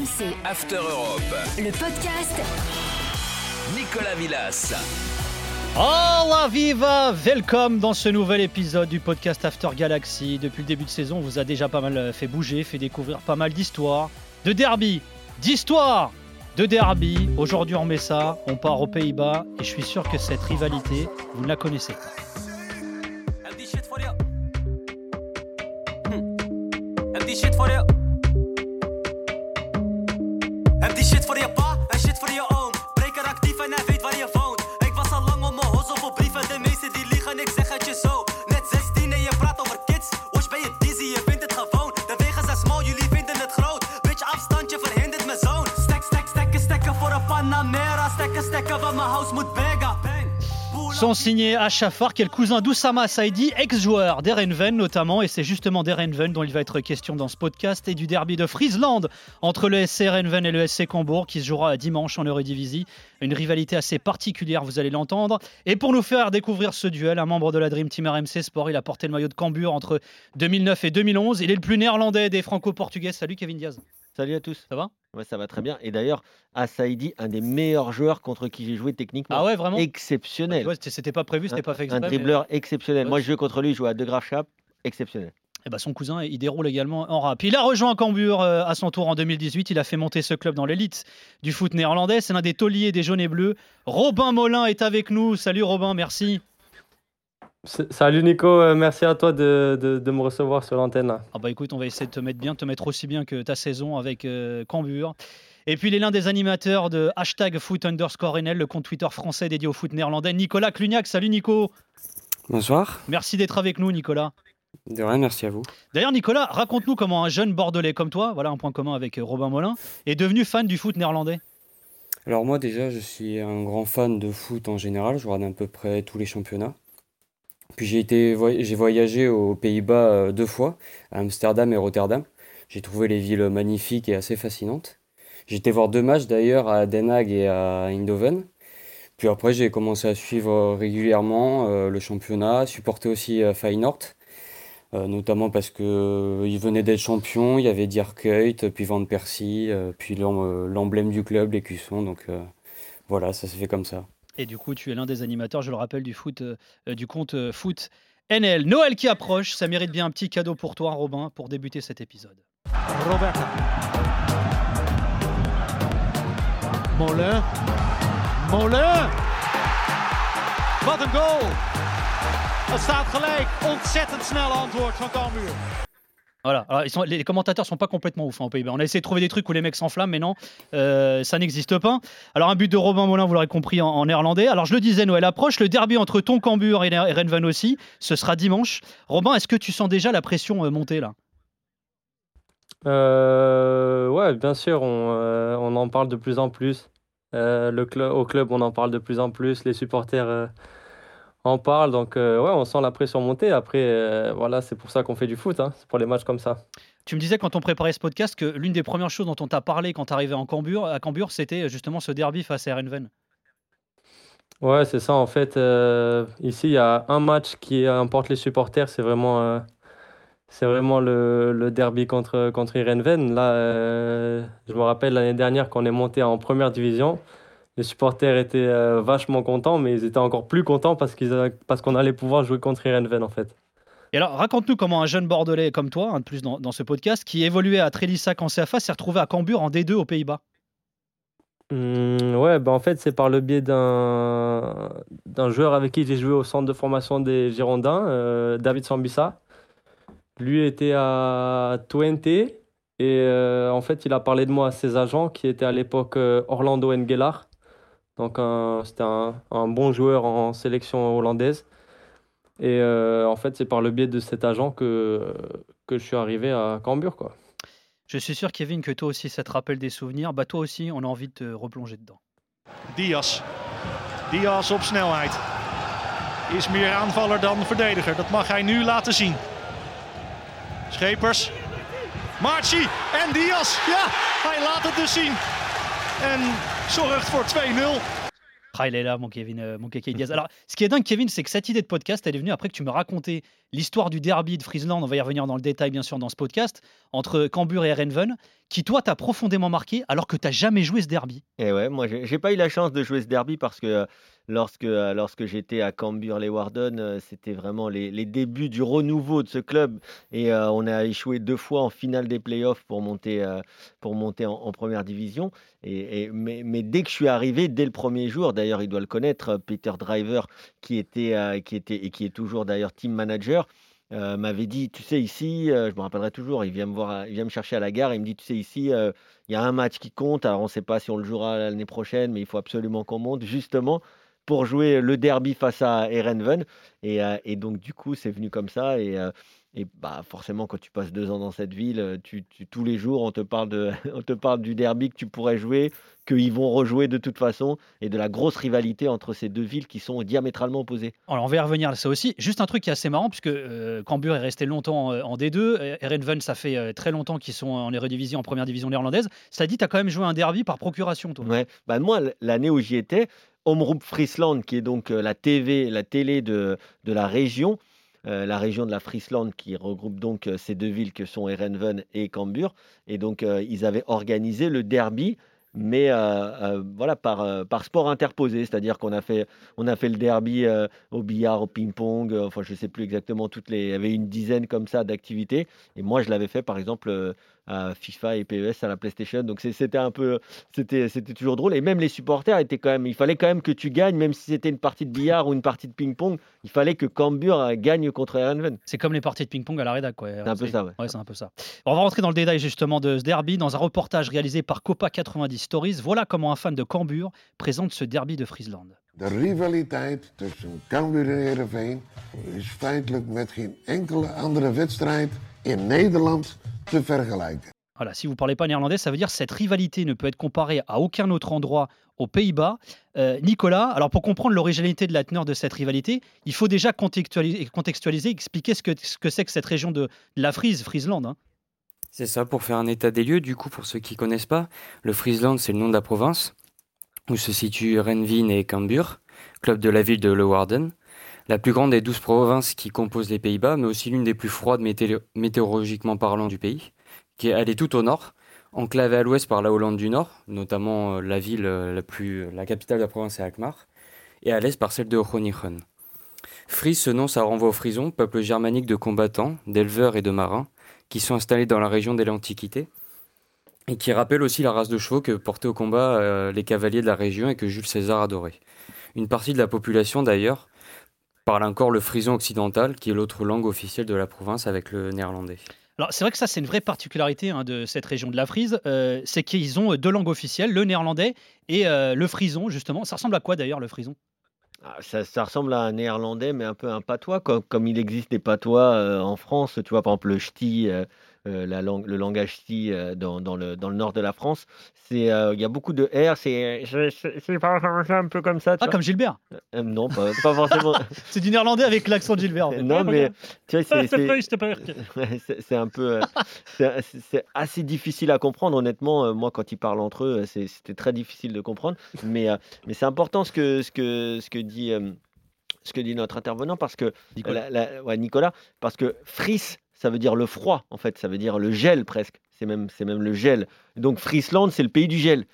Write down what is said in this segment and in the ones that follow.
RMC, After Europe. le podcast Nicolas Villas. Hola viva, welcome dans ce nouvel épisode du podcast After Galaxy. Depuis le début de saison, on vous a déjà pas mal fait bouger, fait découvrir pas mal d'histoires, de derby, d'histoires, de derby. Aujourd'hui, on met ça, on part aux Pays-Bas et je suis sûr que cette rivalité, vous ne la connaissez pas. Sont signés Achafar, qui est le cousin d'Oussama Saidi, ex-joueur d'Erenven notamment, et c'est justement d'Erenven dont il va être question dans ce podcast, et du derby de Friesland entre le SC Erenven et le SC Cambourg, qui se jouera dimanche en Eurodivisie. Une rivalité assez particulière, vous allez l'entendre. Et pour nous faire découvrir ce duel, un membre de la Dream Team RMC Sport, il a porté le maillot de Cambuur entre 2009 et 2011. Il est le plus néerlandais des franco-portugais. Salut Kevin Diaz, Salut à tous. ça va? Ouais, ça va très bien. Et d'ailleurs, Assaidi, un des meilleurs joueurs contre qui j'ai joué techniquement. Ah ouais, vraiment? Exceptionnel. Ouais, c'était- pas prévu, c'était pas fait un exprès. mais- dribbleur exceptionnel. Ouais, Moi, je jouais contre lui, je jouais à De Graaf Schaap. Exceptionnel. Eh ben, son cousin, il déroule également en rap. Il a rejoint Cambuur euh, à son tour en 2018. Il a fait monter ce club dans l'élite du foot néerlandais. C'est l'un des tauliers des jaunes et bleus. Robin Molin est avec nous. Salut Robin, merci. Salut Nico, euh, merci à toi de, de- de me recevoir sur l'antenne. là. Ah bah écoute, on va essayer de te mettre bien, de te mettre aussi bien que ta saison avec euh, Cambuur. Et puis il est l'un des animateurs de hashtag foot underscore NL, le compte Twitter français dédié au foot néerlandais, Nicolas Cluniac. Salut Nico. Bonsoir. Merci d'être avec nous Nicolas. De rien, merci à vous. D'ailleurs Nicolas, raconte-nous comment un jeune bordelais comme toi, voilà un point commun avec euh, Robin Molin, est devenu fan du foot néerlandais. Alors moi déjà, je suis un grand fan de foot en général. Je regarde à peu près tous les championnats. Puis j'ai été, j'ai voyagé aux Pays-Bas euh, deux fois, à Amsterdam et Rotterdam. J'ai trouvé les villes magnifiques et assez fascinantes. Été voir deux matchs d'ailleurs à Den Haag et à Eindhoven. Puis après, j'ai commencé à suivre régulièrement euh, le championnat, supporter aussi euh, Feyenoord. Notamment parce que euh, il venait d'être champion, il y avait Dierkeut, puis Van Persie, puis l'em- l'emblème du club, l'écusson. Donc euh, voilà, ça s'est fait comme ça. Et du coup, tu es l'un des animateurs, je le rappelle, du foot, euh, du compte euh, foot NL. Noël qui approche, ça mérite bien un petit cadeau pour toi, Robin, pour débuter cet épisode. Roberta. Molen. Molen. Wat een goal. Het staat gelijk. Ontzettend snel antwoord van Cambuur. Voilà. Alors, les commentateurs sont pas complètement ouf hein, aux Pays-Bas. On a essayé de trouver des trucs où les mecs s'enflamment, mais non, euh, ça n'existe pas. Alors, un but de Robin Molin, vous l'aurez compris, en, néerlandais. Alors, je le disais, Noël approche. Le derby entre ton Cambuur et, et Renvan aussi, ce sera dimanche. Robin, est-ce que tu sens déjà la pression euh, monter là? Euh, ouais, bien sûr, on, en parle de plus en plus. Au club, on en parle de plus en plus. Les supporters en parlent. Donc, euh, ouais, on sent la pression monter. Après, euh, voilà, c'est pour ça qu'on fait du foot. hein. C'est pour les matchs comme ça. Tu me disais quand on préparait ce podcast que l'une des premières choses dont on t'a parlé quand tu arrivais en Cambuur, à Cambuur, c'était justement ce derby face à Renven. Ouais, c'est ça. En fait, euh, ici, il y a un match qui importe les supporters. C'est vraiment, euh, c'est vraiment le, le derby contre, contre. Là, euh, je me rappelle l'année dernière qu'on est monté en première division. Les supporters étaient euh, vachement contents, mais ils étaient encore plus contents parce qu'on allait pouvoir jouer contre Heerenveen, en fait. Et alors, raconte-nous comment un jeune Bordelais comme toi, un de plus dans, dans ce podcast, qui évoluait à Trélissac en CFA, s'est retrouvé à Cambuur en D2 aux Pays-Bas. Hum, ouais, bah en fait, c'est par le biais d'un d'un joueur avec qui j'ai joué au centre de formation des Girondins, euh, David Sambissa. Lui était à Twente et euh, en fait, il a parlé de moi à ses agents qui étaient à l'époque euh, Orlando Engelhard. Donc, c'était un, un bon joueur en sélection hollandaise. Et euh, en fait, c'est par le biais de cet agent que, que je suis arrivé à Cambuur, quoi. Je suis sûr, Kevin, que toi aussi, ça te rappelle des souvenirs. Bah, toi aussi, on a envie de te replonger dedans. Diaz. Diaz op snelheid. Is meer aanvaller dan verdediger. Dat mag hij nu laten zien. Schepers. Marci en Diaz. Ja, hij laat het dus zien. En zorgt voor 2-0. Ah, il est là, mon Kevin, euh, mon Keke Diaz. Alors, ce qui est dingue, Kevin, c'est que cette idée de podcast, elle est venue après que tu me racontais l'histoire du derby de Friesland. On va y revenir dans le détail, bien sûr, dans ce podcast, entre Cambuur et Erenven, qui, toi, t'a profondément marqué alors que t'as jamais joué ce derby. Et ouais, moi, j'ai pas eu la chance de jouer ce derby parce que euh, lorsque, euh, lorsque j'étais à Cambuur-les-Warden, euh, c'était vraiment les, les débuts du renouveau de ce club. Et on a échoué deux fois en finale des playoffs pour monter, pour monter en, première division. Et, mais, dès que je suis arrivé, dès le premier jour, d'ailleurs, il doit le connaître, Peter Driver, qui était, qui était et qui est toujours d'ailleurs team manager. Euh, m'avait dit, tu sais, ici, euh, je me rappellerai toujours, il vient me voir, il vient me chercher à la gare, il me dit, tu sais, ici, euh, il y a un match qui compte, alors on ne sait pas si on le jouera l'année prochaine, mais il faut absolument qu'on monte, justement, pour jouer le derby face à Erenven. Et, euh, et donc, du coup, c'est venu comme ça. Et, euh, et bah, forcément, quand tu passes deux ans dans cette ville, euh, tu, tu- tous les jours, on te, parle de, on te parle du derby que tu pourrais jouer, qu'ils vont rejouer de toute façon, et de la grosse rivalité entre ces deux villes qui sont diamétralement opposées. Alors, on va y revenir à ça aussi. Juste un truc qui est assez marrant, puisque euh, Cambuur est resté longtemps en D2. euh, Erenven, ça fait euh, très longtemps qu'ils sont en Eredivisie, en première division néerlandaise. Ça dit, tu as quand même joué un derby par procuration, toi. Ouais. Bah, moi, l'année où j'y étais, Omroep Friesland, qui est donc euh, la TV, la télé de, de la région, euh, la région de la Friesland, qui regroupe donc euh, ces deux villes que sont Erenven et Cambuur. Et donc, ils avaient organisé le derby, mais voilà, par, par sport interposé. C'est-à-dire qu'on a fait, on a fait le derby au billard, au ping-pong, enfin, je ne sais plus exactement, toutes les, il y avait une dizaine comme ça d'activités. Et moi, je l'avais fait, par exemple, à FIFA et PES à la PlayStation. Donc, c'était un peu c'était c'était toujours drôle et même les supporters étaient quand même il fallait quand même que tu gagnes même si c'était une partie de billard ou une partie de ping-pong il fallait que Cambuur euh, gagne contre Erenven C'est comme les parties de ping-pong à la rédac. Quoi. c'est un peu ça ouais. Ouais, c'est un peu ça. On va rentrer dans le détail justement de ce derby dans un reportage réalisé par Copa 90 Stories. Voilà comment un fan de Cambuur présente ce derby de Friesland. De rivaliteit tussen Cambuur en Heerenveen is feitelijk met geen enkele andere wedstrijd in Nederland te vergelijken. Voilà, si vous ne parlez pas néerlandais, ça veut dire que cette rivalité ne peut être comparée à aucun autre endroit aux Pays-Bas. Euh, Nicolas, alors pour comprendre l'originalité de la teneur de cette rivalité, il faut déjà contextualiser, contextualiser expliquer ce que ce que c'est que cette région de, de la Frise, Friesland. hein. C'est ça, pour faire un état des lieux, du coup, pour ceux qui connaissent pas, le Friesland, c'est le nom de la province, où se situent Renvin et Cambuur, club de la ville de Leeuwarden, la plus grande des douze provinces qui composent les Pays-Bas, mais aussi l'une des plus froides météo- météorologiquement parlant du pays, qui est, elle tout au nord, enclavée à l'ouest par la Hollande du Nord, notamment euh, la ville euh, la plus, la capitale de la province est Alkmaar, et à l'est par celle de Groningen. Fries, ce nom, ça renvoie aux Frisons, peuple germanique de combattants, d'éleveurs et de marins, qui sont installés dans la région dès l'Antiquité et qui rappellent aussi la race de chevaux que portaient au combat euh, les cavaliers de la région et que Jules César adorait. Une partie de la population d'ailleurs parle encore le frison occidental qui est l'autre langue officielle de la province avec le néerlandais. Alors c'est vrai que ça c'est une vraie particularité hein, de cette région de la Frise, euh, c'est qu'ils ont deux langues officielles, le néerlandais et euh, le frison justement. Ça ressemble à quoi d'ailleurs le frison? Ah, ça, ça ressemble à un néerlandais mais un peu un patois comme, comme il existe des patois euh, en France tu vois par exemple le ch'ti euh, euh, la langue, le langage euh, dans, dans le, dans le nord de la France c'est euh, il y a beaucoup de R c'est un peu comme ça tu Ah vois. comme Gilbert Euh, non pas, pas forcément C'est du néerlandais avec l'accent de Gilbert. en fait. non mais tu vois Ah, c'est- c'est un peu, c'est assez difficile à comprendre. Honnêtement, moi, quand ils parlent entre eux, c'était très difficile de comprendre. Mais, euh, mais c'est important ce que, ce que, ce que dit, euh, ce que dit notre intervenant parce que Nicolas. la- la- ouais, Nicolas, parce que fris, ça veut dire le froid. En fait, ça veut dire le gel presque. C'est même, c'est même le gel. Donc Friesland, c'est le pays du gel.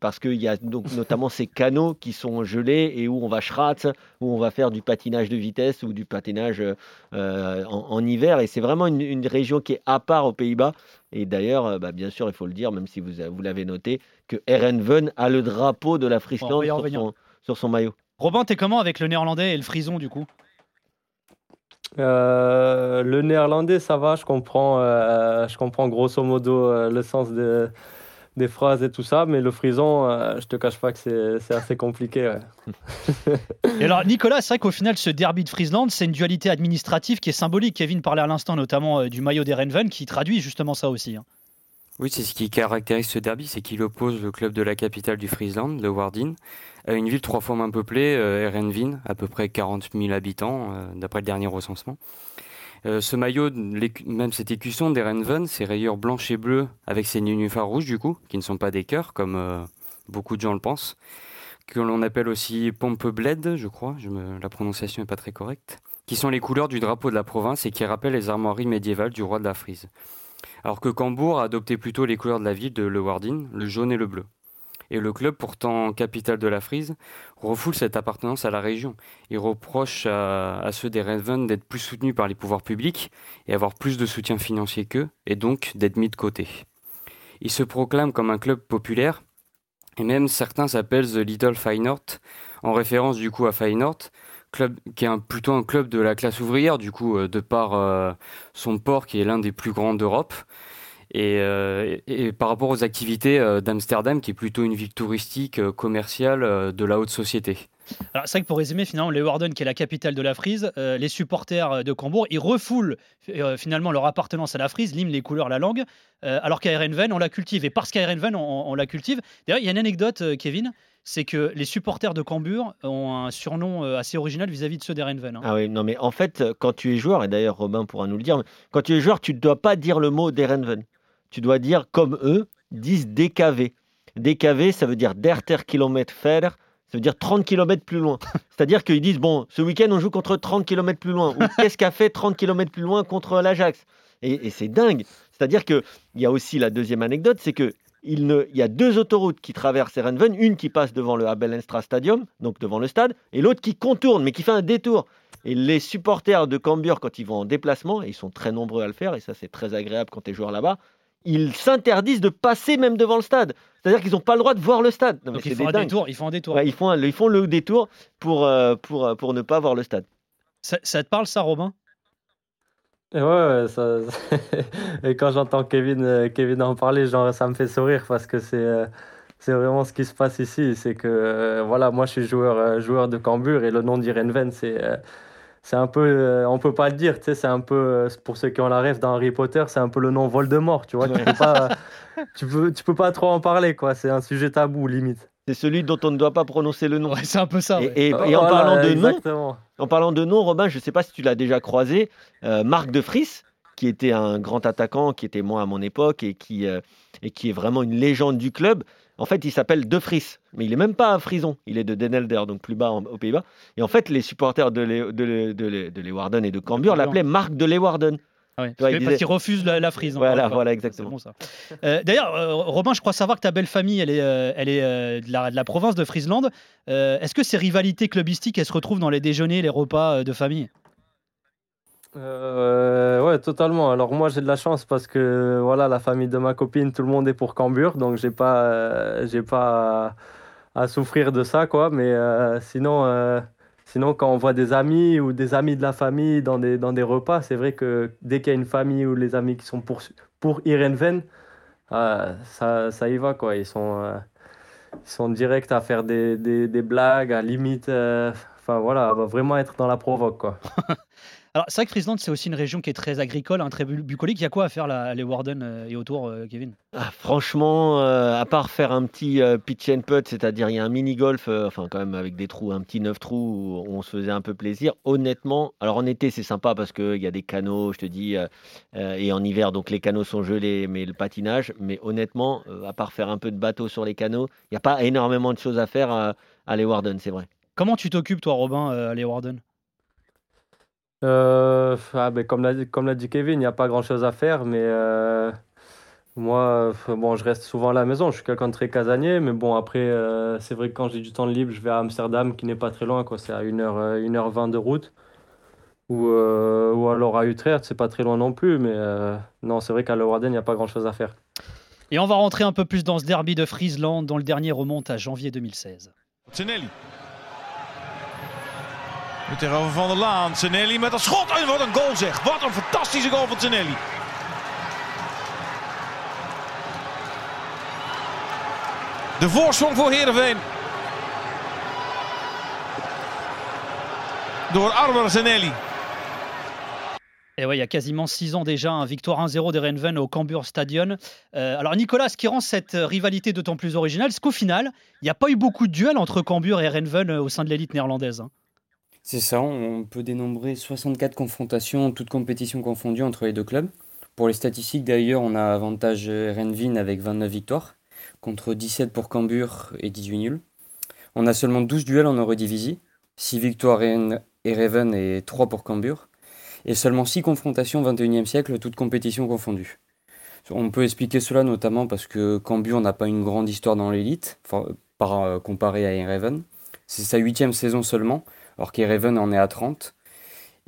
Parce qu'il y a donc notamment ces canaux qui sont gelés et où on va schratz, où on va faire du patinage de vitesse ou du patinage euh, en, en hiver. Et c'est vraiment une, une région qui est à part aux Pays-Bas. Et d'ailleurs, euh, bah, bien sûr, il faut le dire, même si vous, vous l'avez noté, que Erenven a le drapeau de la Friesland sur son, sur son maillot. Robin, t'es comment avec le néerlandais et le frison du coup? Euh, le néerlandais, ça va, je comprends, euh, je comprends grosso modo euh, le sens de- des phrases et tout ça, mais le frison, je te cache pas que c'est assez compliqué. Et alors, Nicolas, c'est vrai qu'au final, ce derby de Friesland, c'est une dualité administrative qui est symbolique. Kevin parlait à l'instant notamment du maillot d'Erenven qui traduit justement ça aussi. hein. Oui, c'est ce qui caractérise ce derby, c'est qu'il oppose le club de la capitale du Friesland, le Wardin, à une ville trois fois moins peuplée, euh, Erenvin, à peu près 40 000 habitants, euh, d'après le dernier recensement. Euh, ce maillot, même cette écusson d'Erenven, ses rayures blanches et bleues avec ses nénuphars rouges du coup, qui ne sont pas des cœurs comme euh, beaucoup de gens le pensent, que l'on appelle aussi Pompebled, je crois, je me, la prononciation n'est pas très correcte, qui sont les couleurs du drapeau de la province et qui rappellent les armoiries médiévales du roi de la Frise. Alors que Cambourg a adopté plutôt les couleurs de la ville de Leeuwarden, le jaune et le bleu. Et le club, pourtant capitale de la Frise, refoule cette appartenance à la région. Il reproche à, ceux des Raven d'être plus soutenus par les pouvoirs publics et avoir plus de soutien financier qu'eux, et donc d'être mis de côté. Il se proclame comme un club populaire, et même certains s'appellent The Little Feyenoord, en référence du coup à Feyenoord, qui est plutôt un club de la classe ouvrière, du coup, euh, de par euh, son port qui est l'un des plus grands d'Europe. Et, euh, par rapport aux activités d'Amsterdam, qui est plutôt une ville touristique, commerciale, de la haute société. Alors, c'est vrai que pour résumer, finalement, Leeuwarden, qui est la capitale de la Frise, les supporters de Cambourg, ils refoulent finalement leur appartenance à la Frise, l'hymne, les couleurs, la langue, alors qu'à Erenven, on la cultive. Et parce qu'à Erenven, on, on la cultive. D'ailleurs, il y a une anecdote, Kevin, c'est que les supporters de Cambuur ont un surnom euh, assez original vis-à-vis de ceux d'Erenven. hein. Ah oui, non, mais en fait, quand tu es joueur, et d'ailleurs Robin pourra nous le dire, quand tu es joueur, tu ne dois pas dire le mot d'Erenven. Tu dois dire comme eux disent DKV. DKV, ça veut dire Der ter Kilometer Fer, ça veut dire 30 km plus loin. C'est-à-dire qu'ils disent, bon, ce week-end, on joue contre 30 km plus loin. Ou qu'est-ce qu'a fait 30 km plus loin contre l'Ajax? Et, et c'est dingue. C'est-à-dire qu'il y a aussi la deuxième anecdote, c'est que il, ne, il y a deux autoroutes qui traversent Erenven, une qui passe devant le Abel Enstra Stadium, donc devant le stade, et l'autre qui contourne, mais qui fait un détour. Et les supporters de Cambuur, quand ils vont en déplacement, et ils sont très nombreux à le faire, et ça c'est très agréable quand tu es joueur là-bas, ils s'interdisent de passer même devant le stade. C'est-à-dire qu'ils n'ont pas le droit de voir le stade. Non, Donc ils font, un détour, ils font un détour. Ouais, ils, font un- ils font le détour pour, euh, pour, euh, pour ne pas voir le stade. Ça, ça te parle, ça, Robin? Et ouais, ça, et quand j'entends Kevin, euh, Kevin en parler, genre, ça me fait sourire parce que c'est euh, c'est vraiment ce qui se passe ici. C'est que, euh, voilà, moi je suis joueur, joueur de Cambuur et le nom d'Irenven, c'est c'est un peu, euh, on peut pas le dire, tu sais, c'est un peu, euh, pour ceux qui ont la rêve dans Harry Potter, c'est un peu le nom Voldemort, tu vois. Tu peux pas, tu peux, tu peux pas trop en parler, quoi. C'est un sujet tabou, limite. C'est celui dont on ne doit pas prononcer le nom. Ouais, c'est un peu ça. Et, ouais. et- et en Voilà, parlant de nom. En parlant de nom, Robin, je ne sais pas si tu l'as déjà croisé, euh, Marc de Vries, qui était un grand attaquant, qui était moi à mon époque et qui, euh, et qui est vraiment une légende du club. En fait, il s'appelle De Vries, mais il n'est même pas à Frison, il est de Den Helder, donc plus bas en- aux Pays-Bas. Et en fait, les supporters de, Leeuwarden et de Cambuur Cambuur. l'appelaient Marc de Leeuwarden. Ah ouais, vois, parce il que- disait- parce qu'ils refusent la, la frise. encore Voilà, exactement. bon. Euh, D'ailleurs, euh, Robin, je crois savoir que ta belle famille, elle est, euh, elle est euh, de, la, de la province de Friesland. Euh, Est-ce que ces rivalités clubistiques, elles se retrouvent dans les déjeuners, les repas euh, de famille? Euh, ouais, totalement. Alors moi j'ai de la chance parce que voilà, la famille de ma copine, tout le monde est pour Cambuur, donc j'ai pas, euh, j'ai pas à, à souffrir de ça, quoi. Mais euh, sinon, euh, sinon quand on voit des amis ou des amis de la famille dans des, repas, c'est vrai que dès qu'il y a une famille ou les amis qui sont pour, pour Irenven, euh, ça, y va, quoi. Ils sont, euh, sont directs à faire des, blagues, à limite, euh, enfin voilà, à vraiment être dans la provoque. Alors, c'est vrai que Friesland, c'est aussi une région qui est très agricole, hein, très bu- bucolique. Il y a quoi à faire là, à Leeuwarden euh, et autour, euh, Kevin? Ah, franchement, euh, à part faire un petit pitch and putt, c'est-à-dire il y a un mini-golf, enfin quand même avec des trous, un petit neuf trous où on se faisait un peu plaisir. Honnêtement, alors en été c'est sympa parce qu'il y a des canaux, je te dis, et en hiver donc les canaux sont gelés, mais le patinage. Mais honnêtement, à part faire un peu de bateau sur les canaux, il n'y a pas énormément de choses à faire à, à Leeuwarden, c'est vrai. Comment tu t'occupes, toi, Robin, euh, à Leeuwarden Euh, ah, ben, comme l'a dit, comme l'a dit Kevin, il n'y a pas grand-chose à faire, mais euh, moi, euh, bon, je reste souvent à la maison. Je suis quelqu'un de très casanier, mais bon, après, euh, c'est vrai que quand j'ai du temps libre, je vais à Amsterdam, qui n'est pas très loin, quoi. C'est à 1h, euh, 1h20 de route. Ou, euh, ou alors à Utrecht, c'est pas très loin non plus, mais euh, non, c'est vrai qu'à Leeuwarden, il n'y a pas grand-chose à faire. Et on va rentrer un peu plus dans ce derby de Friesland, dont le dernier remonte à janvier 2016. Zanelli. Van der Laan. Met een schot. En wat een goal zeg. Wat een fantastische goal van. De voorsprong voor Heerenveen. Door Arber Zanelli. Et ouais, il y a quasiment six ans déjà, un victoire 1-0 des Renven au Cambuur Stadion. Euh, alors Nicolas, ce qui rend cette euh, rivalité d'autant plus originale, c'est qu'au final, il n'y a pas eu beaucoup de duels entre Cambuur et Renven euh, au sein de l'élite néerlandaise. hein. C'est ça, on peut dénombrer 64 confrontations, toutes compétitions confondues entre les deux clubs. Pour les statistiques d'ailleurs, on a avantage Renvin avec 29 victoires, contre 17 pour Cambuur et 18 nuls. On a seulement 12 duels en Eurodivisie, 6 victoires Ereven et 3 pour Cambuur, et seulement 6 confrontations au XXIe siècle, toutes compétitions confondues. On peut expliquer cela notamment parce que Cambuur n'a pas une grande histoire dans l'élite, par euh, comparé à Ereven. C'est sa huitième saison seulement, alors qu'Ereven en est à 30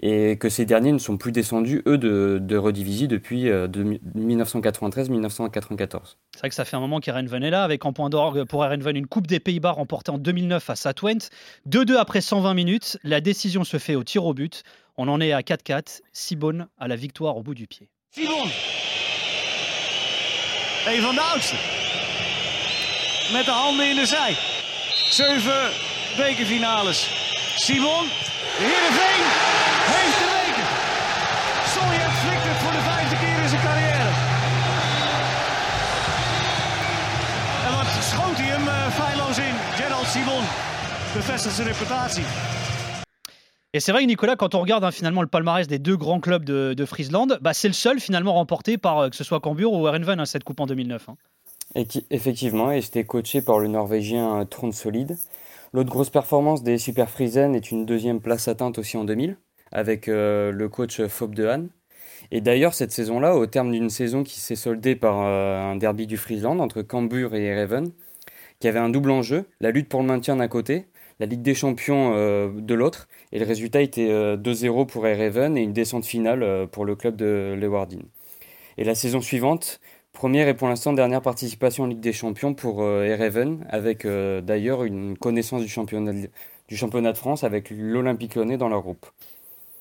et que ces derniers ne sont plus descendus, eux, de, de Redivisie depuis euh, de 1993-1994. C'est vrai que ça fait un moment qu'Erenven est là, avec en point d'orgue pour Erenven une Coupe des Pays-Bas remportée en 2009 à Satwent. 2-2 après 120 minutes, la décision se fait au tir au but. On en est à 4-4, Sibon à la victoire au bout du pied. Van de oudsten. Met de handen in de zij. Zeven bekerfinales. Simon. Heerenveen heeft de beker. Sawyer flikt het voor de vijfde keer in zijn carrière? En wat schoot hij hem uh, feilloos in? Gerald Simon bevestigt zijn reputatie. Et c'est vrai que Nicolas, quand on regarde hein, finalement le palmarès des deux grands clubs de, de Friesland, bah, c'est le seul finalement remporté par euh, que ce soit Cambuur ou Erenven, hein, cette coupe en 2009. hein. Et qui- effectivement, et c'était coaché par le Norvégien euh, Trond Solid. L'autre grosse performance des Super Friesen est une deuxième place atteinte aussi en 2000, avec euh, le coach Fob de Han. Et d'ailleurs, cette saison-là, au terme d'une saison qui s'est soldée par euh, un derby du Friesland entre Cambuur et Ereven, qui avait un double enjeu, la lutte pour le maintien d'un côté, la Ligue des Champions euh, de l'autre, et le résultat était euh, 2-0 pour Ereven et une descente finale pour le club de Leeuwarden. Et la saison suivante, Première et pour l'instant dernière participation en Ligue des Champions pour euh, Ereven, avec euh, d'ailleurs une connaissance du championnat, de- du championnat de France avec l'Olympique lyonnais dans leur groupe.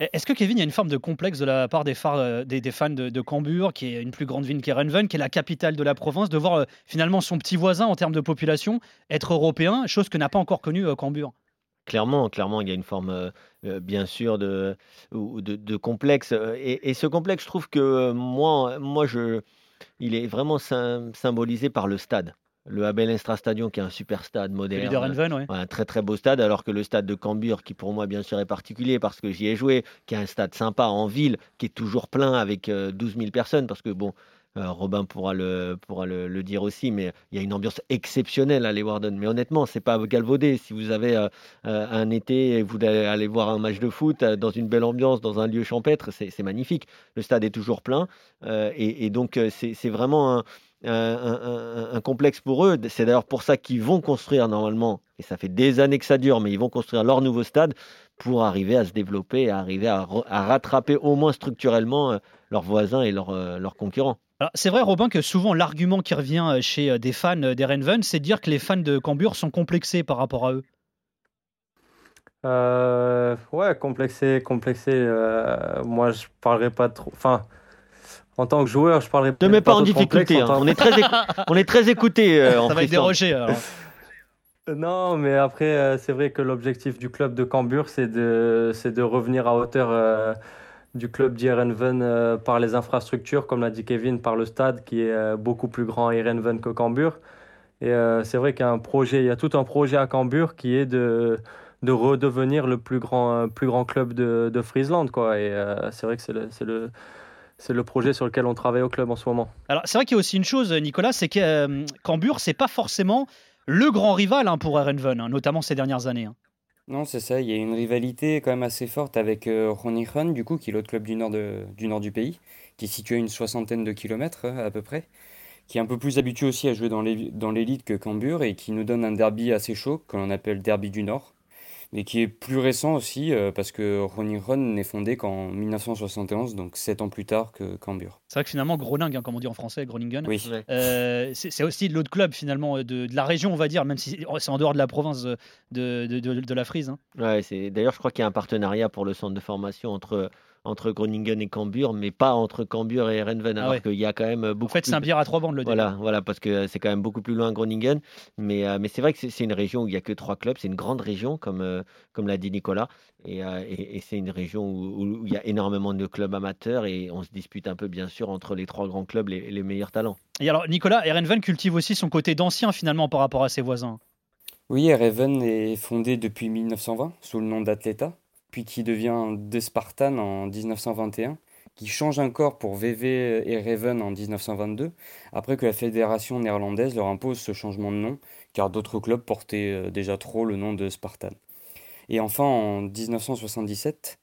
Est-ce que Kevin, il y a une forme de complexe de la part des, phares, euh, des, des fans de, de Cambuur, qui est une plus grande ville qu'Erenven, qui est la capitale de la province, de voir euh, finalement son petit voisin en termes de population être européen, chose que n'a pas encore connue euh, Cambuur? Clairement, clairement, il y a une forme, euh, bien sûr, de, ou- de, de complexe. Et, et ce complexe, je trouve que moi, moi je, il est vraiment sym- symbolisé par le stade. Le Abel Instra Stadion, qui est un super stade moderne. Ouais, un très très beau stade, alors que le stade de Cambuur, qui pour moi bien sûr est particulier parce que j'y ai joué, qui est un stade sympa en ville, qui est toujours plein avec euh, 12 000 personnes, parce que bon, euh, Robin pourra, le, pourra le, dire aussi, mais il y a une ambiance exceptionnelle à Leeuwarden. Mais honnêtement, c'est pas galvaudé. Si vous avez euh, euh, un été et vous allez voir un match de foot euh, dans une belle ambiance, dans un lieu champêtre, c'est magnifique. Le stade est toujours plein, euh, et, donc euh, c'est vraiment un- un complexe pour eux. C'est d'ailleurs pour ça qu'ils vont construire normalement, et ça fait des années que ça dure, mais ils vont construire leur nouveau stade pour arriver à se développer, et arriver à, rattraper au moins structurellement euh, leurs voisins et leurs, euh, leurs concurrents. C'est vrai, Robin, que souvent l'argument qui revient euh, chez des fans euh, d'Erenven, c'est de dire que les fans de Cambuur sont complexés par rapport à eux. Euh, ouais, complexé, complexé. euh, moi, je parlerai pas trop. Enfin, en tant que joueur, je parlerai Ne mets pas en trop de complexe difficulté, en hein. on, est très on est très écouté euh, en Ça va être dérogé. alors. Non, mais après, euh, c'est vrai que l'objectif du club de Cambuur, c'est de, de revenir à hauteur euh, du club d'Irenven euh, par les infrastructures, comme l'a dit Kevin, par le stade qui est beaucoup plus grand à Irenven que Cambuur. Et c'est vrai qu'il y a projet, il y a tout un projet à Cambuur qui est de, de redevenir le plus grand, plus grand club de, de Friesland, quoi. Et c'est vrai que c'est le, c'est le, c'est le projet sur lequel on travaille au club en ce moment. Alors, c'est vrai qu'il y a aussi une chose, Nicolas, c'est que euh, Cambuur, c'est pas forcément le grand rival hein, pour Erenven, hein, notamment ces dernières années. hein. Non, c'est ça, il y a une rivalité quand même assez forte avec euh, Groningen, du coup, qui est l'autre club du nord, du pays, qui est situé à une soixantaine de kilomètres euh, à peu près, qui est un peu plus habitué aussi à jouer dans l'élite que Cambuur et qui nous donne un derby assez chaud, que l'on appelle derby du Nord, mais qui est plus récent aussi euh, parce que Groningen n'est fondé qu'en 1971, donc sept ans plus tard que Cambuur. C'est vrai que finalement, Groningen, hein, comme on dit en français, Groningen, Oui. Euh, c'est aussi l'autre club finalement de, de la région, on va dire, même si c'est en dehors de la province de, de, de- de la Frise. hein. Ouais, c'est d'ailleurs je crois qu'il y a un partenariat pour le centre de formation entre entre Groningen et Cambuur, mais pas entre Cambuur et Erenven, Ah alors ouais. qu'il y a quand même En beaucoup fait, plus c'est un bière à trois bandes le début. Voilà, voilà, parce que c'est quand même beaucoup plus loin Groningen. Mais, euh, mais c'est vrai que c'est une région où il n'y a que trois clubs. C'est une grande région, comme, euh, comme l'a dit Nicolas. Et, euh, et- et c'est une région où, où- où il y a énormément de clubs amateurs et on se dispute un peu, bien sûr, entre les trois grands clubs, les, les meilleurs talents. Et alors, Nicolas, Erenven cultive aussi son côté d'ancien finalement par rapport à ses voisins? Oui, Ereven est fondé depuis 1920 sous le nom d'Atleta, puis qui devient De Spartan en 1921, qui change encore pour VV et Raven en 1922, après que la fédération néerlandaise leur impose ce changement de nom, car d'autres clubs portaient euh, déjà trop le nom de Spartan. Et enfin, en 1977,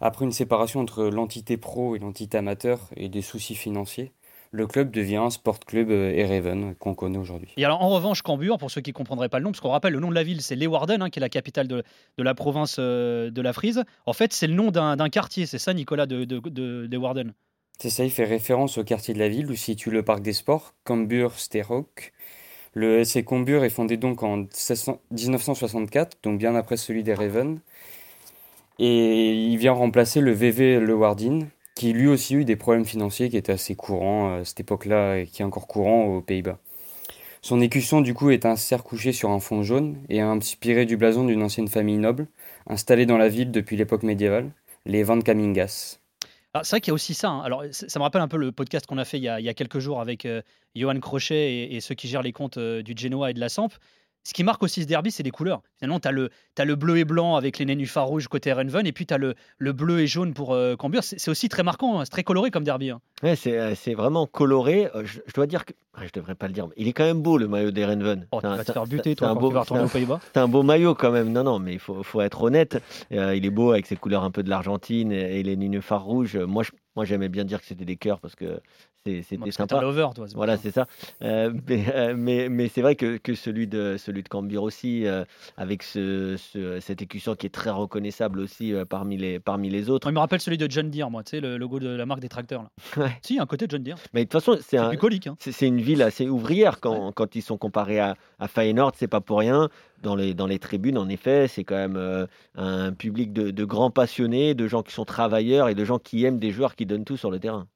après une séparation entre l'entité pro et l'entité amateur et des soucis financiers, le club devient un Sport Club euh, Ereven qu'on connaît aujourd'hui. Et alors, en revanche, Cambuur, pour ceux qui ne comprendraient pas le nom, parce qu'on rappelle, le nom de la ville, c'est Leeuwarden, hein, qui est la capitale de, de la province euh, de la Frise. En fait, c'est le nom d'un quartier, c'est ça, Nicolas, de, de, de- Leeuwarden? C'est ça, il fait référence au quartier de la ville où se situe le parc des sports, Cambuur Sterhoek. Le SC Cambuur est fondé donc en 1600 1964, donc bien après celui des Raven. Et il vient remplacer le VV Leeuwarden, qui lui aussi eu des problèmes financiers qui étaient assez courants euh, à cette époque-là et qui est encore courant aux Pays-Bas. Son écusson du coup est un cerf couché sur un fond jaune et inspiré du blason d'une ancienne famille noble, installée dans la ville depuis l'époque médiévale, les Van Camingas. Alors, C'est vrai qu'il y a aussi ça. hein. Alors, ça me rappelle un peu le podcast qu'on a fait il y a, quelques jours avec euh, Johan Crochet et, et ceux qui gèrent les comptes euh, du Genoa et de la Samp. Ce qui marque aussi ce derby, c'est les couleurs. Finalement, tu as le, bleu et blanc avec les nénuphars rouges côté Renven, et puis tu as le, le bleu et jaune pour euh. C'est aussi très marquant, hein. c'est très coloré comme derby. hein. Ouais, c'est euh, vraiment coloré. Euh, je dois dire que. Je devrais pas le dire, mais il est quand même beau le maillot d'Erenven. Oh, tu vas te faire buter, toi, un beau- tu aux Pays-Bas. C'est un beau maillot quand même. Non, non, mais il faut, faut être honnête. Euh, il est beau avec ses couleurs un peu de l'Argentine et, et les nénuphars rouges. Moi, je- moi, j'aimais bien dire que c'était des cœurs parce que c'est- c'était sympa. l'over, toi. Voilà, c'est ça. Euh, mais euh, mais, mais c'est vrai que, que celui de celui de Cambuur aussi, euh, avec ce, ce- cet écusson qui est très reconnaissable aussi euh, parmi les parmi les autres. Il me rappelle celui de John Deere, moi, tu sais, le logo de la marque des tracteurs. Là. Ouais. Si, un côté John Deere. Mais de toute façon, c'est C'est un. Hein. c'est c'est une ville assez ouvrière quand, quand ils sont comparés à, à Feyenoord, c'est pas pour rien. Dans les, dans les tribunes, en effet, c'est quand même euh, un public de, de grands passionnés, de gens qui sont travailleurs et de gens qui aiment des joueurs qui donnent tout sur le terrain.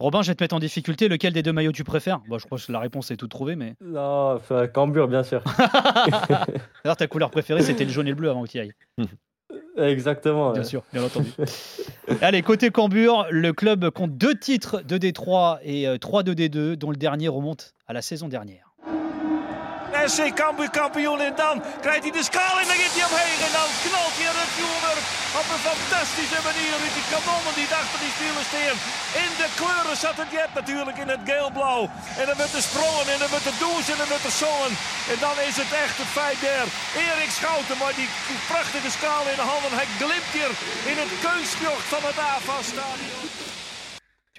Robin, je vais te mettre en difficulté. Lequel des deux maillots tu préfères? Bon, Je crois que la réponse est toute trouvée, mais. Non, Cambuur, bien sûr. D'ailleurs, ta couleur préférée, c'était le jaune et le bleu avant que tu y ailles. Exactement. Bien sûr, bien entendu. Allez, côté Cambuur, le club compte deux titres de D3 et euh, trois de D2, dont le dernier remonte à la saison dernière. SC Cambuur kampioen en dan krijgt hij de schaal en dan gaat hij omheen en dan knalt hij het vuurwerk op een fantastische manier met die kanonnen die dachten die vielen steen. In de kleuren zat het jet natuurlijk in het geel-blauw. En dan wordt er sprongen en dan wordt er douche en dan wordt er. En dan is het echt het feit der Erik Schouten, maar die prachtige schaal in de handen. Hij glimt hier in het kunstjocht van het AFA-stadion.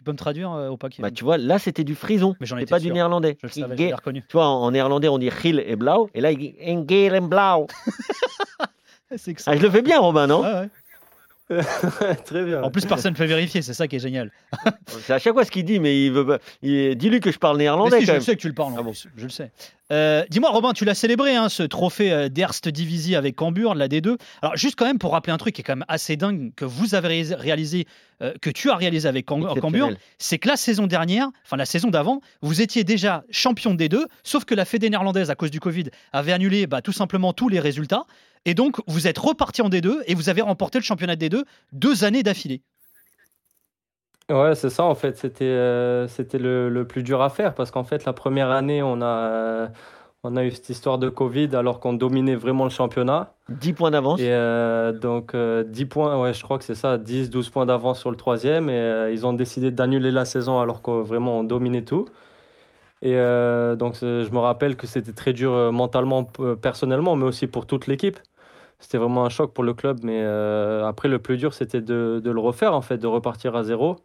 Peux me traduire euh, au paquet Bah, tu vois, là, c'était du frison, Mais j'en étais pas du sûr. néerlandais. Je le savais, je l'ai reconnu. Tu vois, en, néerlandais, on dit Gil et Blau, et là, il dit Engel en Blau. C'est que Ah, je le fais bien, Robin, non? Ouais. Très bien. En plus, personne ne peut vérifier, c'est ça qui est génial. C'est à chaque fois ce qu'il dit, mais il veut pas. il- Dis-lui que je parle néerlandais si, je quand même. sais que tu le parles, Ah bon. je le sais. Euh, Dis-moi, Robin, tu l'as célébré, hein, ce trophée euh, d'Erst Divisie avec Cambuur, de la D2. Alors, juste quand même pour rappeler un truc qui est quand même assez dingue que vous avez réalisé- euh, que tu as réalisé avec Cam- Cambuur, c'est que la saison dernière, enfin la saison d'avant, vous étiez déjà champion des deux, sauf que la Fédé néerlandaise, à cause du Covid, avait annulé bah, tout simplement tous les résultats. Et donc, vous êtes reparti en D2 et vous avez remporté le championnat de D2 deux années d'affilée. Ouais, c'est ça en fait. C'était euh, c'était le, le plus dur à faire parce qu'en fait, la première année, on a, euh, on a eu cette histoire de Covid alors qu'on dominait vraiment le championnat. 10 points d'avance. Et euh, donc, euh, 10 points, ouais, je crois que c'est ça, 10, 12 points d'avance sur le troisième. Et euh, ils ont décidé d'annuler la saison alors que vraiment on dominait tout. Et euh, donc, je me rappelle que c'était très dur euh, mentalement, p- personnellement, mais aussi pour toute l'équipe. C'était vraiment un choc pour le club. Mais euh, après, le plus dur, c'était de, le refaire, en fait, de repartir à zéro.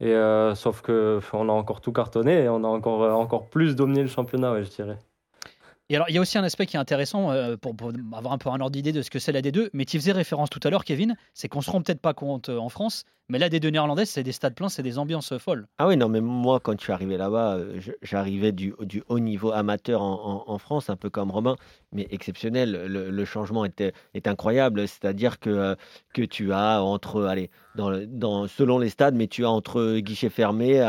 Et euh, sauf que on a encore tout cartonné et on a encore, euh, encore plus dominé le championnat, je dirais. Et alors, il y a aussi un aspect qui est intéressant euh, pour, avoir un peu un ordre d'idée de ce que c'est la D2, mais tu faisais référence tout à l'heure, Kevin, c'est qu'on se rend peut-être pas compte euh, en France, mais la D2 néerlandaise, c'est des stades pleins, c'est des ambiances euh, folles. Ah oui, non, mais moi, quand je suis arrivé là-bas, j'arrivais du, haut niveau amateur en, France, un peu comme Robin, mais exceptionnel. Le, changement était, est incroyable. C'est-à-dire que, que tu as entre, allez, dans, selon les stades, mais tu as entre guichets fermés,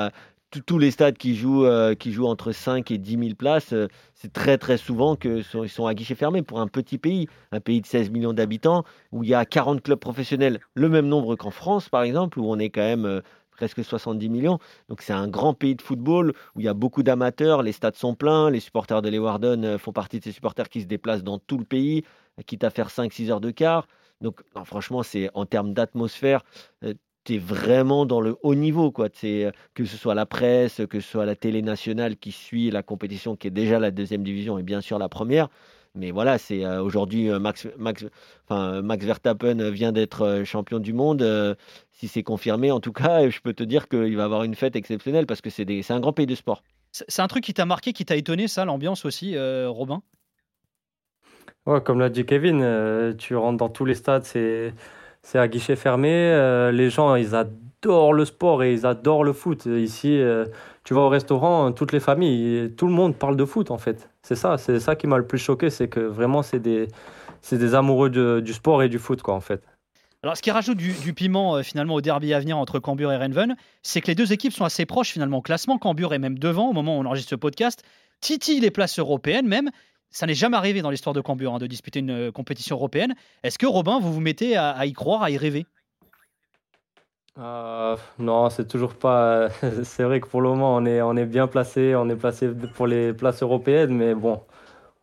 tous- les stades qui jouent, euh, qui jouent entre 5 et 10 000 places, euh, c'est très très souvent qu'ils sont, à guichets fermés pour un petit pays, un pays de 16 millions d'habitants, où il y a 40 clubs professionnels, le même nombre qu'en France par exemple, où on est quand même euh, presque 70 millions. Donc c'est un grand pays de football où il y a beaucoup d'amateurs, les stades sont pleins, les supporters de Leeuwarden font partie de ces supporters qui se déplacent dans tout le pays, quitte à faire 5-6 heures de quart. Donc franchement, c'est en termes d'atmosphère, tu es vraiment dans le haut niveau, quoi. C'est, euh, que ce soit la presse, que ce soit la télé nationale qui suit la compétition, qui est déjà la deuxième division et bien sûr la première. Mais voilà, c'est euh, aujourd'hui euh, Max, Max, enfin, Max Verstappen vient d'être euh, champion du monde. euh, si c'est confirmé, en tout cas, je peux te dire qu'il va avoir une fête exceptionnelle parce que c'est des- c'est un grand pays de sport. C'est c'est un truc qui t'a marqué, qui t'a étonné, ça, l'ambiance aussi, euh, Robin? Ouais, comme l'a dit Kevin, euh, tu rentres dans tous les stades, c'est c'est à guichet fermé. euh, les gens, ils adorent le sport et ils adorent le foot. Ici, euh, tu vas au restaurant, toutes les familles, tout le monde parle de foot en fait. C'est ça, c'est ça qui m'a le plus choqué, c'est que vraiment c'est des c'est des amoureux du sport et du foot quoi en fait. Alors, ce qui rajoute du, du piment euh, finalement au derby à venir entre Cambuur et Renven, c'est que les deux équipes sont assez proches finalement au classement. Cambuur est même devant au moment où on enregistre ce podcast. Titi les places européennes même. Ça n'est jamais arrivé dans l'histoire de Cambuur hein, de disputer une euh, compétition européenne. Est-ce que Robin, vous vous mettez à, y croire, à y rêver? Euh, non, c'est toujours pas. C'est vrai que pour le moment, on est, bien placé, on est placé pour les places européennes, mais bon,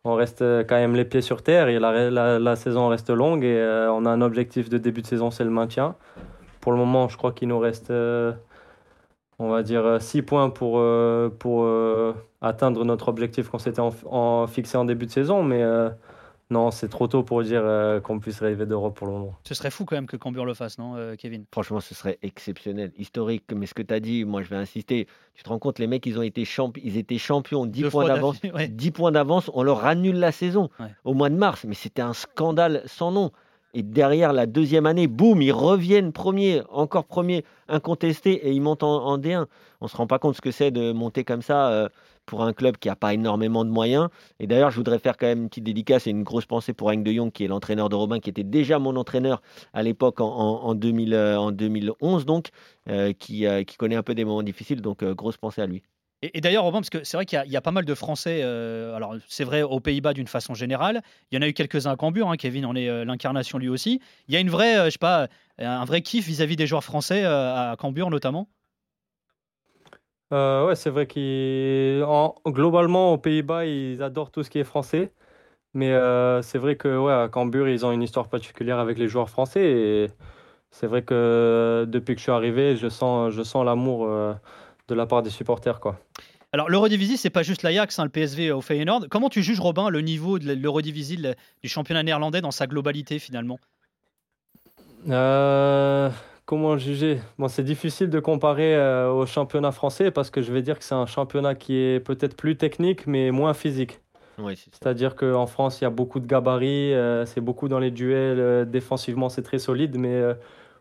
on reste euh, quand même les pieds sur terre et la, saison reste longue et euh, on a un objectif de début de saison, c'est le maintien. Pour le moment, je crois qu'il nous reste, euh, on va dire, 6 points pour, euh, pour euh, atteindre notre objectif qu'on s'était en, en- fixé en début de saison, mais euh, non, c'est trop tôt pour dire euh, qu'on puisse rêver d'Europe pour le moment. Ce serait fou quand même que Cambuur le fasse, non, euh, Kevin? Franchement, ce serait exceptionnel, historique. Mais ce que tu as dit, moi, je vais insister. Tu te rends compte, les mecs, ils ont été champ... ils étaient champions, 10 Deux points d'avance. d'affilée, ouais. 10 points d'avance, on leur annule la saison Ouais. au mois de mars. Mais c'était un scandale sans nom. Et derrière la deuxième année, boum, ils reviennent premiers, encore premiers, incontestés, et ils montent en, en D1. On se rend pas compte ce que c'est de monter comme ça euh, pour un club qui n'a pas énormément de moyens. Et d'ailleurs, je voudrais faire quand même une petite dédicace et une grosse pensée pour Hank de Jong, qui est l'entraîneur de Robin, qui était déjà mon entraîneur à l'époque en, en- en 2000, euh, 2011, donc, euh, qui, connaît un peu des moments difficiles. Donc, grosse pensée à lui. Et, d'ailleurs, Robin, parce que c'est vrai qu'il y a- pas mal de Français, euh, alors c'est vrai aux Pays-Bas d'une façon générale, il y en a eu quelques-uns à Cambuur, hein, Kevin en est euh, l'incarnation lui aussi. Il y a une vraie, euh, je sais pas, un vrai kiff vis-à-vis des joueurs français à Cambuur notamment? Ouais, c'est vrai qu'ils, en- globalement, aux Pays-Bas, ils adorent tout ce qui est français. Mais c'est vrai que ouais, à ils ont une histoire particulière avec les joueurs français. Et c'est vrai que depuis que je suis arrivé, je sens, je sens l'amour de la part des supporters, quoi. Alors l'Eurodivisie, c'est pas juste l'Ajax, hein, le PSV au Feyenoord. Comment tu juges, Robin, le niveau de l'Eurodivisie, le- du championnat néerlandais dans sa globalité finalement? Euh, comment juger? Bon, c'est difficile de comparer euh, au championnat français parce que je vais dire que c'est un championnat qui est peut-être plus technique, mais moins physique. C'est-à-dire qu'en France, il y a beaucoup de gabarits, euh, c'est beaucoup dans les duels, euh, défensivement, c'est très solide, mais euh,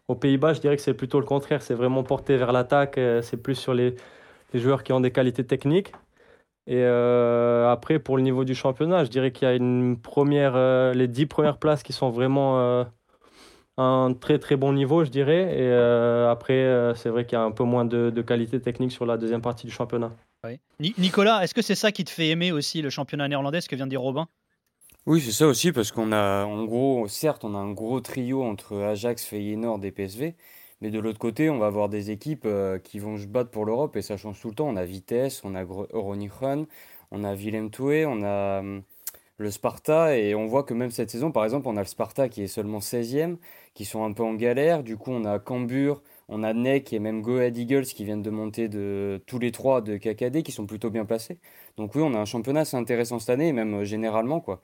aux Pays-Bas, je dirais que c'est plutôt le contraire, c'est vraiment porté vers l'attaque, euh, c'est plus sur les, les joueurs qui ont des qualités techniques. Et euh, après, pour le niveau du championnat, je dirais qu'il y a une première, euh, les dix premières places qui sont vraiment euh, un très très bon niveau, je dirais. Et euh, après, euh, c'est vrai qu'il y a un peu moins de, de qualité technique sur la deuxième partie du championnat. Nicolas, est-ce que c'est ça qui te fait aimer aussi le championnat néerlandais, ce que vient de dire Robin? Oui, c'est ça aussi, parce qu'on a, en gros, certes, on a un gros trio entre Ajax, Feyenoord et PSV, mais de l'autre côté, on va avoir des équipes euh, qui vont se battre pour l'Europe, et ça change tout le temps. On a Vitesse, on a Groningen, on a Willem II, on a hum, le Sparta, et on voit que même cette saison, par exemple, on a le Sparta qui est seulement 16e, qui sont un peu en galère. Du coup, on a Cambuur, on a NEC et même Go Ahead Eagles qui viennent de monter de tous les trois de KKD, qui sont plutôt bien placés. Donc oui, on a un championnat assez intéressant cette année, et même euh, généralement, quoi.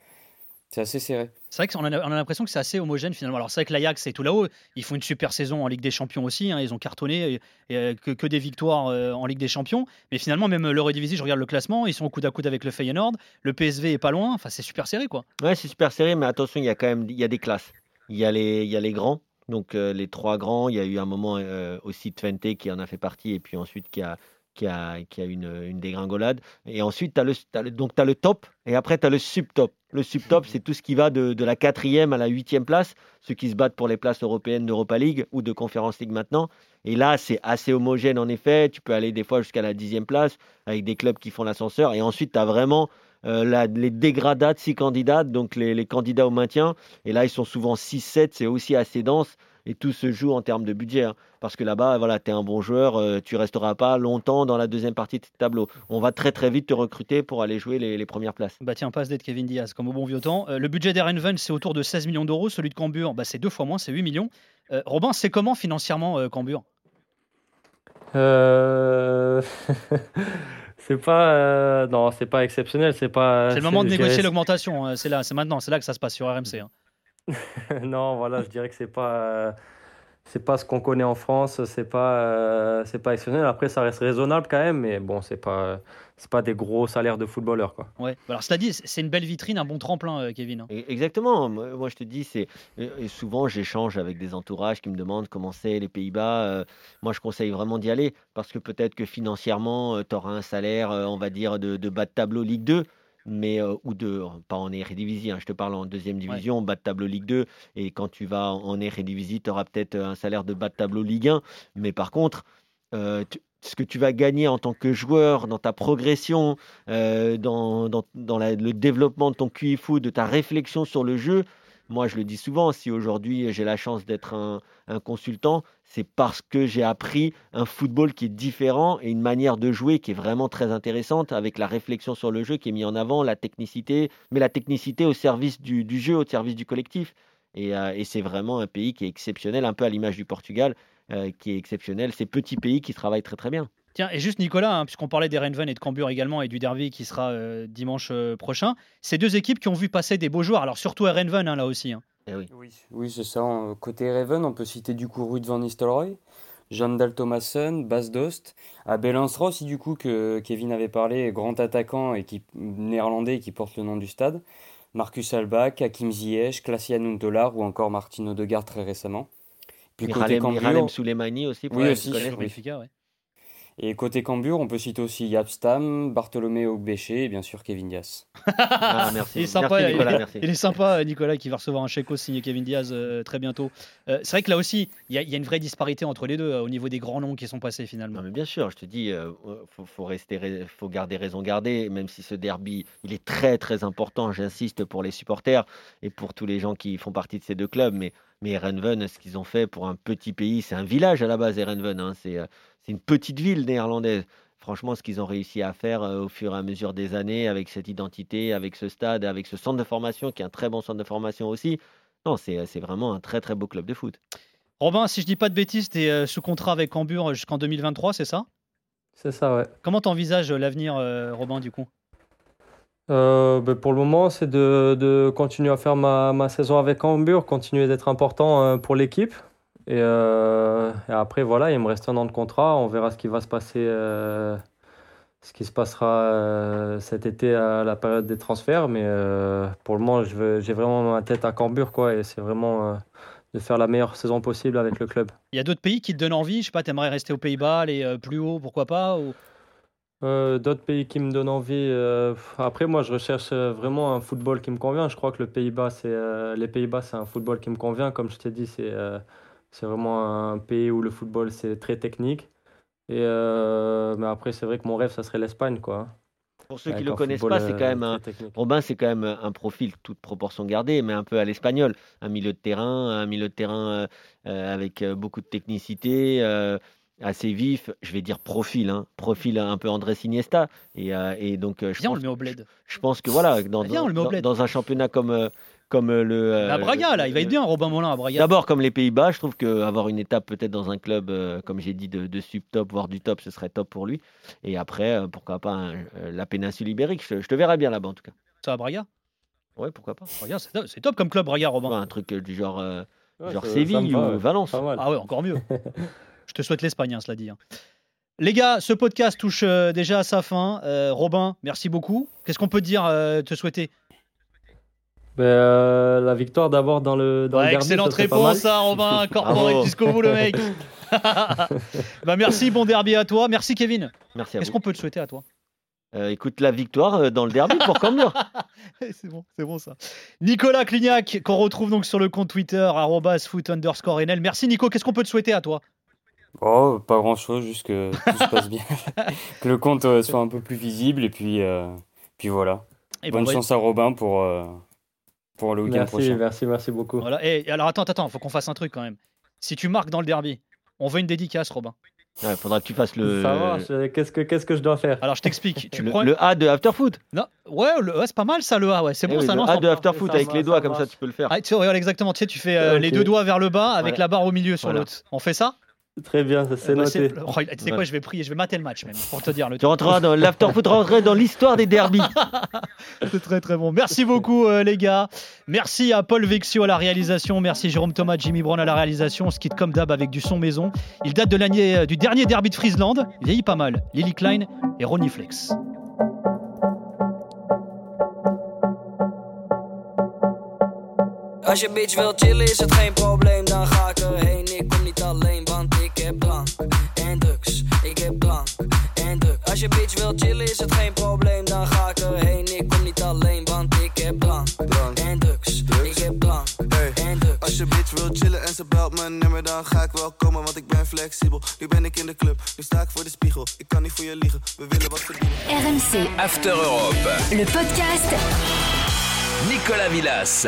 C'est assez serré. C'est vrai qu'on a, on a l'impression que c'est assez homogène finalement. Alors c'est vrai que l'Ajax c'est tout là-haut. Ils font une super saison en Ligue des Champions aussi. hein. Ils ont cartonné euh, que, des victoires euh, en Ligue des Champions. Mais finalement même l'Eurodivisie, je regarde le classement, ils sont au coude à coude avec le Feyenoord. Le PSV est pas loin. Enfin c'est super serré quoi. Ouais, c'est super serré, mais attention, il y a quand même des classes. Il y a les, grands, donc euh, les trois grands. Il y a eu un moment euh, aussi Twente qui en a fait partie, et puis ensuite qui a, qui a, qui a une, une dégringolade. Et ensuite, tu as le, donc, t'as le top, et après, tu as le subtop. Le subtop, c'est tout ce qui va de, de la quatrième à la huitième place, ceux qui se battent pour les places européennes d'Europa League ou de Conference League maintenant. Et là, c'est assez homogène en effet. Tu peux aller des fois jusqu'à la dixième place avec des clubs qui font l'ascenseur. Et ensuite, tu as vraiment euh, la- les dégradats de six candidats, donc les, les candidats au maintien. Et là, ils sont souvent 6-7, c'est aussi assez dense. Et tout se joue en termes de budget. hein. parce que là-bas, voilà, tu es un bon joueur, euh, tu resteras pas longtemps dans la deuxième partie de tableau. On va très très vite te recruter pour aller jouer les, les premières places. Bah tiens, passe d'être Kevin Diaz, comme au bon vieux temps. Euh, le budget d'Erenven, c'est autour de 16 millions d'euros. Celui de Cambur, bah, c'est deux fois moins, c'est 8 millions. Euh, Robin, c'est comment financièrement euh, Cambur Euh, c'est pas, euh, non, c'est pas exceptionnel. C'est pas. C'est le moment de négocier l'augmentation. hein. C'est là, c'est maintenant, c'est là que ça se passe sur RMC. hein. non, voilà, je dirais que c'est pas, euh, c'est pas ce qu'on connaît en France. C'est pas, euh, c'est pas exceptionnel. Après, ça reste raisonnable quand même, mais bon, c'est pas, c'est pas des gros salaires de footballeurs, quoi. Ouais. Bah, Alors, cela dit, c'est une belle vitrine, un bon tremplin, euh, Kevin. hein. Et- Exactement. Moi, je te dis, c'est souvent j'échange avec des entourages qui me demandent comment c'est les Pays-Bas. Euh, moi, je conseille vraiment d'y aller parce que peut-être que financièrement, tu auras un salaire, euh, on va dire, de, de bas de tableau Ligue 2. Mais, euh, ou de, pas en Eredivisie, hein, je te parle en deuxième division, bas de tableau Ligue 2. Et quand tu vas en en Eredivisie, tu auras peut-être un salaire de bas de tableau Ligue 1. Mais par contre, euh, tu- ce que tu vas gagner en tant que joueur, dans ta progression, euh, dans, dans, dans la- le développement de ton QI foot, de ta réflexion sur le jeu. Moi, je le dis souvent, si aujourd'hui j'ai la chance d'être un, consultant, c'est parce que j'ai appris un football qui est différent et une manière de jouer qui est vraiment très intéressante avec la réflexion sur le jeu qui est mis en avant, la technicité, mais la technicité au service du, jeu, au service du collectif. Et, euh, et c'est vraiment un pays qui est exceptionnel, un peu à l'image du Portugal, euh, qui est exceptionnel. Ces petits pays qui travaillent très très bien. Tiens, et juste Nicolas, hein, puisqu'on parlait d'Erenven et de Cambur également et du derby qui sera euh, dimanche euh, prochain, ces deux équipes qui ont vu passer des beaux joueurs. Alors, surtout Erenven, hein, là aussi. hein. Eh oui. Oui, oui c'est ça. Côté Raven, on peut citer du coup Ruud van Nistelrooy, Jean-Dal Thomassen, Bas Dost, Abel Hansra aussi du coup que Kevin avait parlé, grand attaquant et qui néerlandais qui porte le nom du stade, Marcus Albach, Hakim Ziyech, Klaas-Jan Huntelaar ou encore Martin Odegaard très récemment. Puis côté Miralem, Cambuur, Miralem Souleymani aussi. pour Oui, aussi, oui. Ouais. Et côté Cambuur, on peut citer aussi Yap Stam, Bartholomé Ogbéché et bien sûr Kevin Diaz. Ah, merci. Il est sympa, Merci, il- Nicolas, il, merci. il est sympa, Nicolas, qui va recevoir un chèque signé Kevin Diaz euh, très bientôt. Euh, c'est vrai que là aussi, il y, a- il y a une vraie disparité entre les deux euh, au niveau des grands noms qui sont passés finalement. Non, mais bien sûr, je te dis, euh, faut, faut rester, rai- faut garder raison garder, même si ce derby, il est très très important, j'insiste, pour les supporters et pour tous les gens qui font partie de ces deux clubs. Mais, mais Erenven, ce qu'ils ont fait pour un petit pays, c'est un village à la base, Erenven, hein, c'est euh, c'est une petite ville néerlandaise. Franchement, ce qu'ils ont réussi à faire euh, au fur et à mesure des années, avec cette identité, avec ce stade, avec ce centre de formation, qui est un très bon centre de formation aussi, non, c'est c'est vraiment un très très beau club de foot. Robin, si je dis pas de bêtises, tu es sous contrat avec Cambur jusqu'en 2023, c'est ça? C'est ça, ouais. Comment t'envisages l'avenir, euh, Robin, du coup? Euh, ben, pour le moment, c'est de, de continuer à faire ma, ma saison avec Hamburg, continuer d'être important euh, pour l'équipe. Et, euh, et après, voilà, il me reste un an de contrat. On verra ce qui va se passer, euh, ce qui se passera euh, cet été à la période des transferts. Mais pour le moment, j'ai vraiment ma tête à Cambuur, quoi. Et c'est vraiment de faire la meilleure saison possible avec le club. Il y a d'autres pays qui te donnent envie? Je sais pas, t'aimerais rester aux Pays-Bas, aller plus haut, pourquoi pas ou... D'autres pays qui me donnent envie. après, moi, je recherche vraiment un football qui me convient. Je crois que le Pays-Bas, c'est les Pays-Bas, c'est un football qui me convient. Comme je t'ai dit, c'est c'est vraiment un pays où le football c'est très technique. Et euh, mais après, c'est vrai que mon rêve, ça serait l'Espagne, quoi. Pour ceux qui ne le connaissent pas, c'est euh, quand même très un. Robin, c'est quand même un profil, toute proportion gardée, mais un peu à l'espagnol. Un milieu de terrain, un milieu de terrain euh, euh, avec euh, beaucoup de technicité, euh, assez vif. Je vais dire profil, hein, profil un peu Andrés Iniesta. Et, euh, et donc, euh, je, Viens, on pense, le met au bled. je pense que voilà, dans, Viens, dans, un championnat comme, euh, comme euh, le. euh, à Braga, là, il va être bien, Robin Molin à Braga. D'abord, comme les Pays-Bas, je trouve qu'avoir une étape peut-être dans un club, euh, comme j'ai dit, de, de sub-top, voire du top, ce serait top pour lui. Et après, euh, pourquoi pas un- euh, la péninsule ibérique. Je, je te verrais bien là-bas, en tout cas. Ça à Braga? Ouais, pourquoi pas. Braga, c'est top, c'est top comme club, Braga, Robin. Ouais, un truc euh, du genre, euh, Ouais, genre Séville va, ou. Valence. Ah ouais, encore mieux. Je te souhaite l'Espagne, hein, cela dit. hein. Les gars, ce podcast touche euh, déjà à sa fin. Euh, Robin, merci beaucoup. Qu'est-ce qu'on peut te dire, euh, te souhaiter? Euh, la victoire d'abord dans le, dans Ouais, le derby, Excellente ça serait pas mal. réponse, ça, Robin. Corporate jusqu'au bout, le mec. bah, merci, bon derby à toi. Merci, Kevin. Merci à Qu'est-ce qu'on peut te souhaiter à toi? Euh, écoute, la victoire euh, dans le derby pour Cambuur. C'est bon, c'est bon ça. Nicolas Clignac, qu'on retrouve donc sur le compte Twitter, foot underscore NL. Merci Nico, qu'est-ce qu'on peut te souhaiter à toi? Oh, pas grand-chose, juste que tout se passe bien. que le compte soit un peu plus visible et puis, euh, puis voilà. Eh ben, Bonne chance à Robin pour, euh, pour le week-end Merci, prochain. merci, merci beaucoup. Voilà. Et alors attends, attends, faut qu'on fasse un truc quand même. si tu marques dans le derby, on veut une dédicace, Robin. Il faudra que tu fasses le, Ça marche. euh, Qu'est-ce que, qu'est-ce que je dois faire? Alors je t'explique. Tu le, prends. le A de Afterfoot. Non, ouais, le- ouais, c'est pas mal ça le A, ouais. C'est Eh bon, oui, ça le A de Afterfoot avec les doigts, ça comme ça tu peux le faire. Ah, tu vois, regarde, exactement. Tu sais, tu fais euh, les Ok. deux doigts vers le bas avec la barre au milieu sur Voilà. l'autre. On fait ça? Très bien, ça, c'est Bah, noté. c'est- Oh, Tu sais quoi, je vais prier, je vais mater le match même pour te dire le Tu rentreras dans l'Afterfoot rentrerait dans l'histoire des derbies. C'est très très bon. Merci beaucoup euh, les gars. Merci à Paul Vexio à la réalisation. Merci Jérôme Thomas, Jimmy Brown à la réalisation. On se quitte comme d'hab avec du son maison. Il date de l'année euh, du dernier derby de Friesland. Il vieillit pas mal. Lily Klein et Ronnie Flex. Als je bitch wil chillen is het geen probleem, dan ga ik erheen. Je bitch wil chillen is het geen probleem, dan ga ik erheen. Ik kom niet alleen, want ik heb drank en drugs. Ik heb drank en drugs. Als je bitch wil chillen en ze belt mijn nummer, dan ga ik wel komen, want ik ben flexibel. Nu ben ik in de club, nu sta ik voor de spiegel. Ik kan niet voor je liegen, we willen wat verdienen. RMC. After Europe. Le podcast Nicolas Villas.